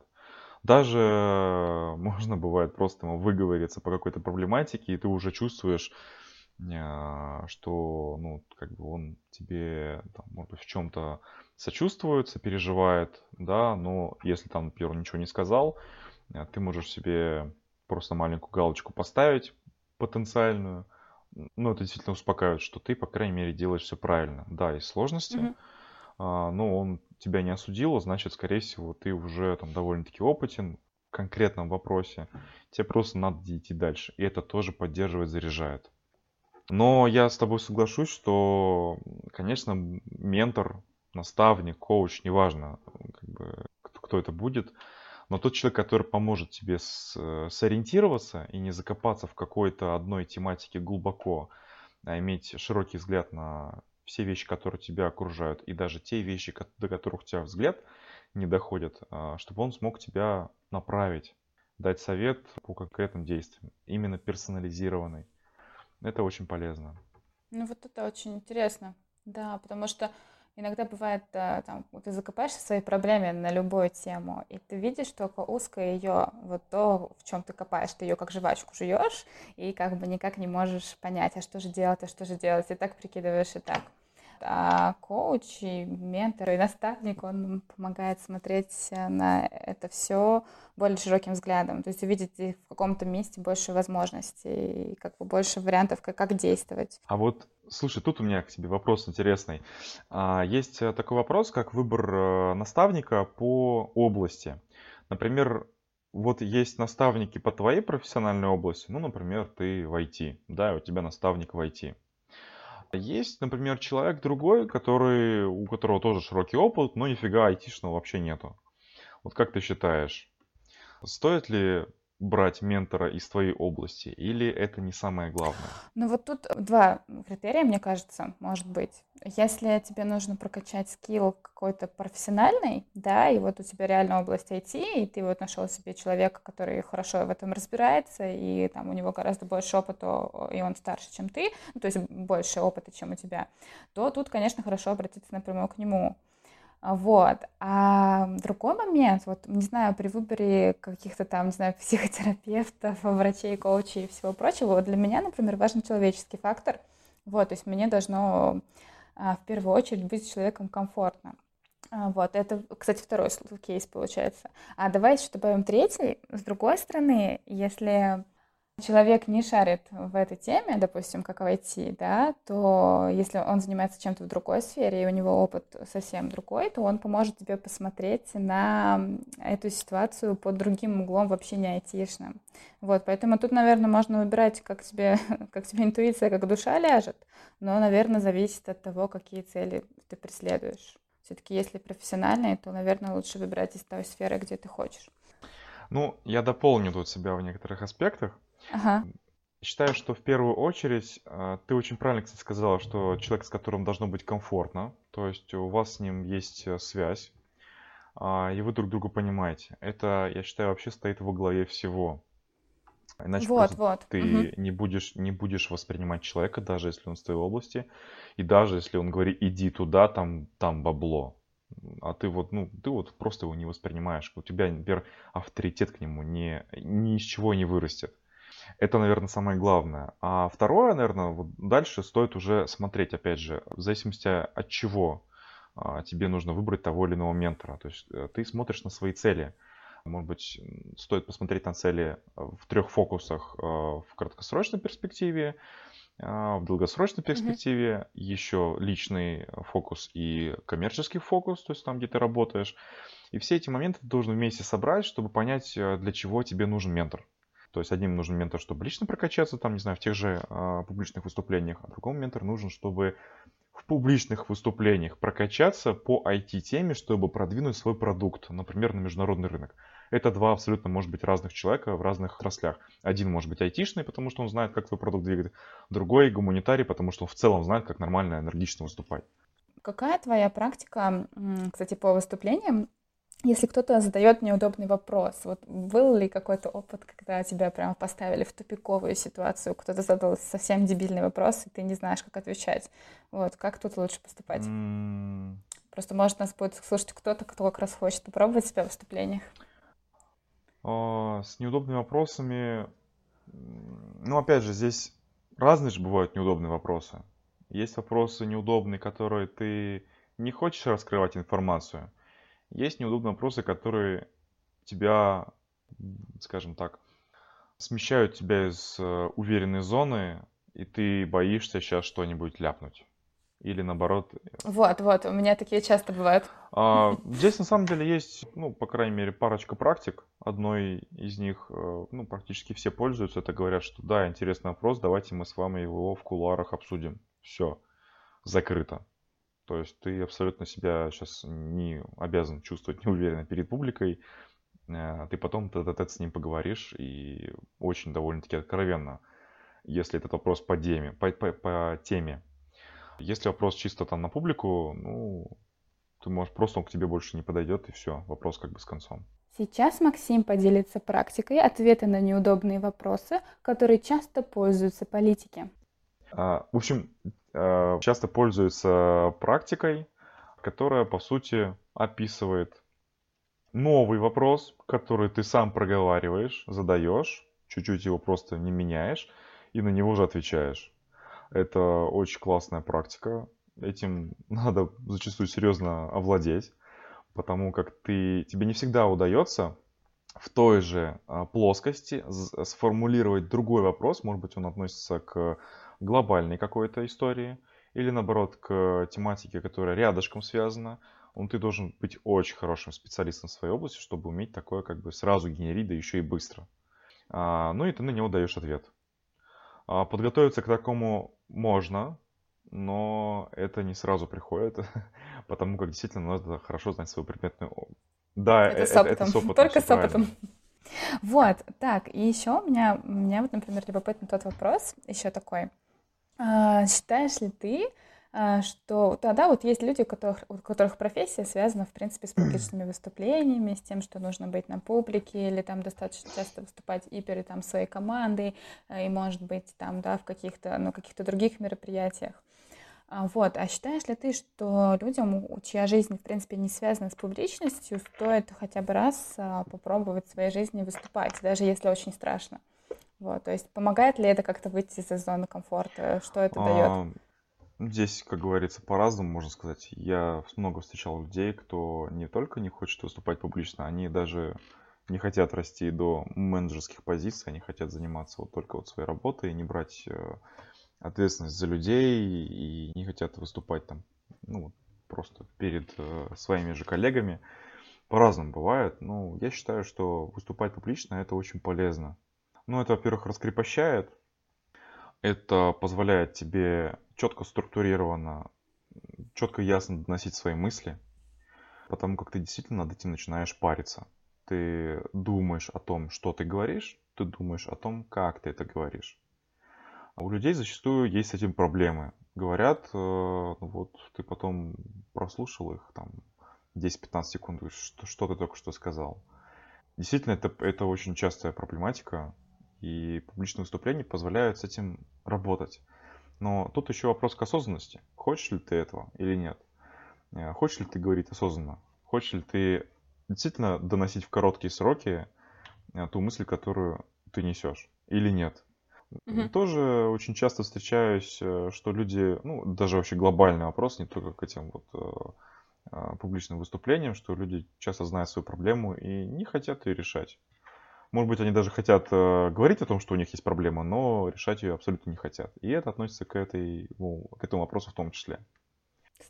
Даже можно бывает просто выговориться по какой-то проблематике, и ты уже чувствуешь, а, что, ну, как бы он тебе, там, может быть, в чем-то сочувствует, сопереживает, да, но если там, например, ничего не сказал, а, ты можешь себе просто маленькую галочку поставить потенциальную, ну, это действительно успокаивает, что ты, по крайней мере, делаешь все правильно. Да, есть сложности, mm-hmm. А, но он тебя не осудил, значит, скорее всего, ты уже там довольно-таки опытен в конкретном вопросе. Тебе просто надо идти дальше. И это тоже поддерживает, заряжает. Но я с тобой соглашусь, что, конечно, ментор, наставник, коуч, неважно, как бы, кто это будет, но тот человек, который поможет тебе с, сориентироваться и не закопаться в какой-то одной тематике глубоко, а иметь широкий взгляд на все вещи, которые тебя окружают, и даже те вещи, до которых тебя взгляд не доходит, а, чтобы он смог тебя направить, дать совет по конкретным действиям, именно персонализированный. Это очень полезно. Ну вот это очень интересно, да, потому что иногда бывает, э, там, ты закопаешься в своей проблеме на любую тему, и ты видишь только узко ее, вот то, в чем ты копаешь, ты ее как жвачку жуешь, и как бы никак не можешь понять, а что же делать, а что же делать, и так прикидываешь, и так. А коуч и ментор и наставник, он помогает смотреть на это все более широким взглядом, то есть увидеть в каком-то месте больше возможностей и как бы больше вариантов, как, как действовать. А вот, слушай, тут у меня к тебе вопрос интересный. А, есть э, такой вопрос, как выбор э, наставника по области. Например, вот есть наставники по твоей профессиональной области, ну, например, ты в IT, да, у тебя наставник в IT. Есть, например, человек другой, который, у которого тоже широкий опыт, но нифига айтишного вообще нету. Вот как ты считаешь, стоит ли брать ментора из твоей области, или это не самое главное? Ну вот тут два критерия, мне кажется, может быть. Если тебе нужно прокачать скилл какой-то профессиональный, да, и вот у тебя реально область IT, и ты вот нашел себе человека, который хорошо в этом разбирается, и там у него гораздо больше опыта, и он старше, чем ты, ну, то есть больше опыта, чем у тебя, то тут, конечно, хорошо обратиться напрямую к нему. Вот. А другой момент, вот, не знаю, при выборе каких-то там, не знаю, психотерапевтов, врачей, коучей и всего прочего, вот для меня, например, важен человеческий фактор. Вот, то есть мне должно а, в первую очередь быть человеком комфортно. А, вот, это, кстати, второй кейс получается. А давай еще добавим третий. С другой стороны, если человек не шарит в этой теме, допустим, как в да, то если он занимается чем-то в другой сфере, и у него опыт совсем другой, то он поможет тебе посмотреть на эту ситуацию под другим углом, вообще не айтишным. Вот, поэтому тут, наверное, можно выбирать, как тебе, как тебе интуиция, как душа ляжет, но, наверное, зависит от того, какие цели ты преследуешь. Все-таки, если профессиональные, то, наверное, лучше выбирать из той сферы, где ты хочешь. Ну, я дополню тут себя в некоторых аспектах. Ага. Считаю, что в первую очередь а, ты очень правильно, кстати, сказала, что человек, с которым должно быть комфортно, то есть у вас с ним есть э, связь, а, и вы друг друга понимаете. Это, я считаю, вообще стоит во главе всего. Иначе вот, вот. ты угу. не, будешь, не будешь воспринимать человека, даже если он в твоей области, и даже если он говорит, иди туда, там, там бабло. А ты вот, ну, ты вот просто его не воспринимаешь. У тебя, например, авторитет к нему не, ни из чего не вырастет. Это, наверное, самое главное. А второе, наверное, вот дальше стоит уже смотреть, опять же, в зависимости от чего а, тебе нужно выбрать того или иного ментора. То есть э, ты смотришь на свои цели. Может быть, стоит посмотреть на цели в трех фокусах э, в краткосрочной перспективе, а, в долгосрочной перспективе mm-hmm. еще личный фокус и коммерческий фокус, то есть там, где ты работаешь. И все эти моменты ты должен вместе собрать, чтобы понять, э, для чего тебе нужен ментор. То есть одним нужен ментор, чтобы лично прокачаться, там, не знаю, в тех же э, публичных выступлениях, а другому ментор нужен, чтобы в публичных выступлениях прокачаться по IT-теме, чтобы продвинуть свой продукт, например, на международный рынок. Это два абсолютно, может быть, разных человека в разных отраслях. Один может быть айтишный, потому что он знает, как свой продукт двигать. Другой гуманитарий, потому что он в целом знает, как нормально, энергично выступать. Какая твоя практика, кстати, по выступлениям? Если кто-то задает неудобный вопрос, вот был ли какой-то опыт, когда тебя прямо поставили в тупиковую ситуацию, кто-то задал совсем дебильный вопрос, и ты не знаешь, как отвечать. Вот, как тут лучше поступать? Mm. Просто, может, нас будет слушать кто-то, кто как раз хочет попробовать себя в выступлениях. А, с неудобными вопросами, ну, опять же, здесь разные же бывают неудобные вопросы. Есть вопросы неудобные, которые ты не хочешь раскрывать информацию – есть неудобные вопросы, которые тебя, скажем так, смещают тебя из э, уверенной зоны, и ты боишься сейчас что-нибудь ляпнуть. Или наоборот. Э, вот, вот, у меня такие часто бывают. А, здесь на самом деле есть, ну, по крайней мере, парочка практик. Одной из них, э, ну, практически все пользуются. Это говорят, что да, интересный вопрос, давайте мы с вами его в кулуарах обсудим. Все, закрыто. То есть ты абсолютно себя сейчас не обязан чувствовать неуверенно перед публикой. Э, ты потом тет с ним поговоришь и очень довольно-таки откровенно, если этот вопрос по теме, по, по, по теме. Если вопрос чисто там на публику, ну, ты можешь просто он к тебе больше не подойдет и все, вопрос как бы с концом. Сейчас Максим поделится практикой ответа на неудобные вопросы, которые часто пользуются политики. А, в общем, часто пользуется практикой, которая, по сути, описывает новый вопрос, который ты сам проговариваешь, задаешь, чуть-чуть его просто не меняешь, и на него же отвечаешь. Это очень классная практика. Этим надо зачастую серьезно овладеть, потому как ты, тебе не всегда удается в той же а, плоскости сформулировать другой вопрос, может быть, он относится к глобальной какой-то истории, или наоборот к тематике, которая рядышком связана, он ты должен быть очень хорошим специалистом в своей области, чтобы уметь такое как бы сразу генерить, да еще и быстро. А, ну и ты на него даешь ответ. А, подготовиться к такому можно, но это не сразу приходит, потому как действительно надо хорошо знать свою предметную. Да, это, это с опытом. Это с опытом Только с опытом. Вот, так, и еще у меня, у меня вот, например, любопытный тот вопрос, еще такой. А, считаешь ли ты, а, что тогда вот есть люди, у которых, у которых профессия связана, в принципе, с публичными выступлениями, с тем, что нужно быть на публике или там достаточно часто выступать и перед там, своей командой, э, и, может быть, там, да, в каких-то, ну, каких-то других мероприятиях. А, вот, а считаешь ли ты, что людям, чья жизнь, в принципе, не связана с публичностью, стоит хотя бы раз попробовать в своей жизни выступать, даже если очень страшно? Вот, то есть помогает ли это как-то выйти из зоны комфорта? Что это а, дает? Здесь, как говорится, по-разному можно сказать. Я много встречал людей, кто не только не хочет выступать публично, они даже не хотят расти до менеджерских позиций, они хотят заниматься вот только вот своей работой, не брать э, ответственность за людей и не хотят выступать там, ну, просто перед э, своими же коллегами. По-разному бывает. Ну, я считаю, что выступать публично это очень полезно. Ну, это, во-первых, раскрепощает. Это позволяет тебе четко структурированно, четко ясно доносить свои мысли, потому как ты действительно над этим начинаешь париться. Ты думаешь о том, что ты говоришь, ты думаешь о том, как ты это говоришь. А у людей зачастую есть с этим проблемы. Говорят, э, ну вот ты потом прослушал их там 10-15 секунд, что, что ты только что сказал. Действительно, это, это очень частая проблематика. И публичные выступления позволяют с этим работать. Но тут еще вопрос к осознанности. Хочешь ли ты этого или нет? Э, хочешь ли ты говорить осознанно? Хочешь ли ты действительно доносить в короткие сроки э, ту мысль, которую ты несешь? или нет. Угу. Тоже очень часто встречаюсь, э, что люди, ну, даже вообще глобальный вопрос, не только к этим вот э, а, публичным выступлениям, что люди часто знают свою проблему и не хотят ее решать. Может быть, они даже хотят э, говорить о том, что у них есть проблема, но решать ее абсолютно не хотят. И это относится к, этой, ну, к этому вопросу в том числе.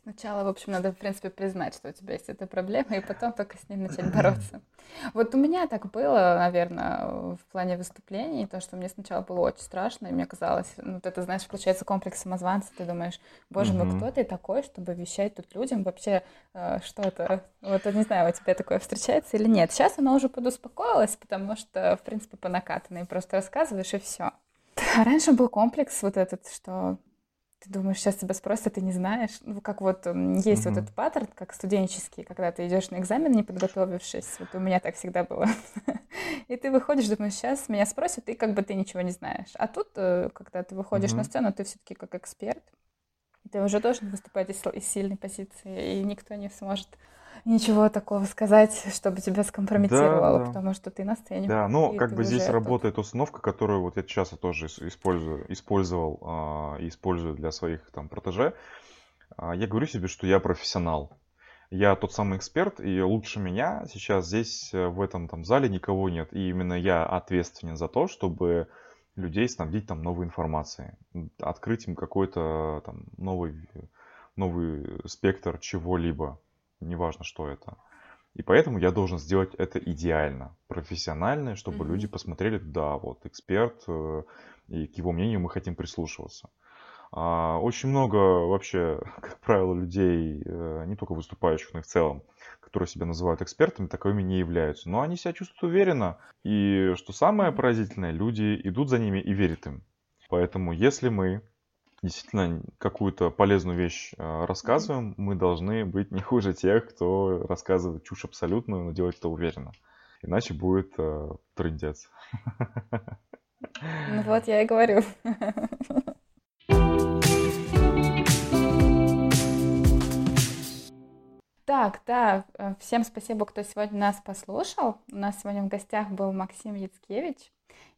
Сначала, в общем, надо, в принципе, признать, что у тебя есть эта проблема, и потом только с ней начать бороться. Вот у меня так было, наверное, в плане выступлений, то, что мне сначала было очень страшно, и мне казалось, ну, это, знаешь, включается комплекс самозванца, ты думаешь, боже мой, кто ты такой, чтобы вещать тут людям, вообще, э, что это, вот, не знаю, у тебя такое встречается или нет. Сейчас она уже подуспокоилась, потому что, в принципе, по накатанной просто рассказываешь, и все. А раньше был комплекс вот этот, что ты думаешь, сейчас тебя спросят, ты не знаешь. Ну, как вот есть вот этот паттерн, как студенческий, когда ты идешь на экзамен, не подготовившись. Вот у меня так всегда было. И ты выходишь, думаешь, сейчас меня спросят, и как бы ты ничего не знаешь. А тут, э, когда ты выходишь на сцену, ты все-таки как эксперт. Ты уже должен выступать из сильной позиции, и никто не сможет ничего такого сказать, чтобы тебя скомпрометировало, да, да. потому что ты на сцене. Да, но как бы здесь работает установка, которую вот я часто тоже использую, использовал а, и использую для своих там протеже. А, я говорю себе, что я профессионал. Я тот самый эксперт, и лучше меня сейчас здесь, э, в этом там зале, никого нет. И именно я ответственен за то, чтобы людей снабдить там новой информацией, открыть им какой-то там новый, новый спектр чего-либо неважно, что это. И поэтому я должен сделать это идеально, профессионально, чтобы mm-hmm. люди посмотрели, да, вот эксперт, э, и к его мнению мы хотим прислушиваться. А, очень много вообще, как правило, людей, э, не только выступающих, но и в целом, которые себя называют экспертами, таковыми не являются. Но они себя чувствуют уверенно. И что самое поразительное, люди идут за ними и верят им. Поэтому если мы действительно какую-то полезную вещь э, рассказываем, мы должны быть не хуже тех, кто рассказывает чушь абсолютную, но делает это уверенно. Иначе будет э, трындец. Ну вот я и говорю. Так, да, всем спасибо, кто сегодня нас послушал. У нас сегодня в гостях был Максим Яцкевич.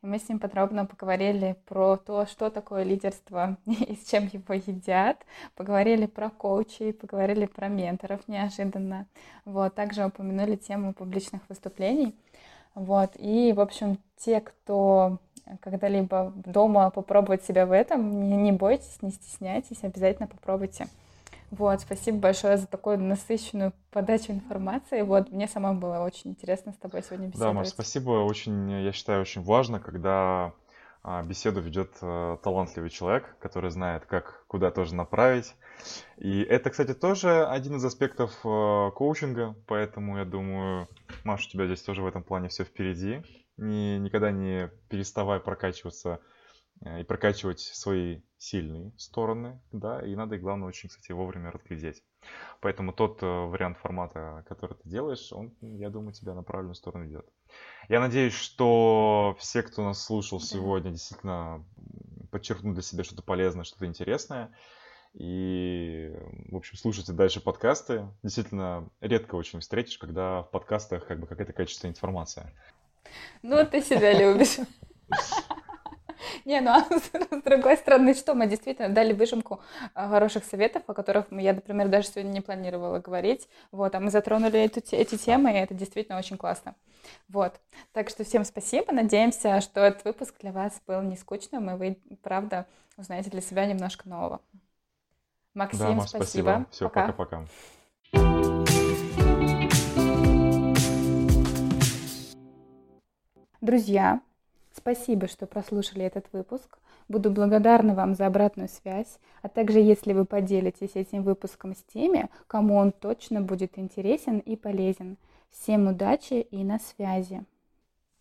И мы с ним подробно поговорили про то, что такое лидерство и с чем его едят. Поговорили про коучей, поговорили про менторов неожиданно. Вот, также упомянули тему публичных выступлений. Вот, и, в общем, те, кто когда-либо дома попробовать себя в этом, не, не бойтесь, не стесняйтесь, обязательно попробуйте. Вот, спасибо большое за такую насыщенную подачу информации. Вот, мне самой было очень интересно с тобой сегодня беседовать. Да, Маш, спасибо. Очень, я считаю, очень важно, когда а, беседу ведет а, талантливый человек, который знает, как куда тоже направить. И это, кстати, тоже один из аспектов а, коучинга, поэтому я думаю, Маш, у тебя здесь тоже в этом плане все впереди. Не, никогда не переставай прокачиваться Э, и прокачивать свои сильные стороны, да, и надо, и главное, очень, кстати, вовремя разглядеть. Поэтому тот э, вариант формата, который ты делаешь, он, я думаю, тебя на правильную сторону ведет. Я надеюсь, что все, кто нас слушал сегодня, действительно подчеркнут для себя что-то полезное, что-то интересное. И, в общем, слушайте дальше подкасты. Действительно, редко очень встретишь, когда в подкастах как бы какая-то качественная информация. Ну, ты себя любишь. Не, ну а с другой стороны, что мы действительно дали выжимку а, хороших советов, о которых я, например, даже сегодня не планировала говорить. Вот, а мы затронули эту, эти темы, и это действительно очень классно. Вот. Так что всем спасибо. Надеемся, что этот выпуск для вас был не скучным, и вы, правда, узнаете для себя немножко нового. Максим, да, Маш, спасибо. спасибо. Все, пока-пока. Друзья, Спасибо, что прослушали этот выпуск. Буду благодарна вам за обратную связь, а также если вы поделитесь этим выпуском с теми, кому он точно будет интересен и полезен. Всем удачи и на связи!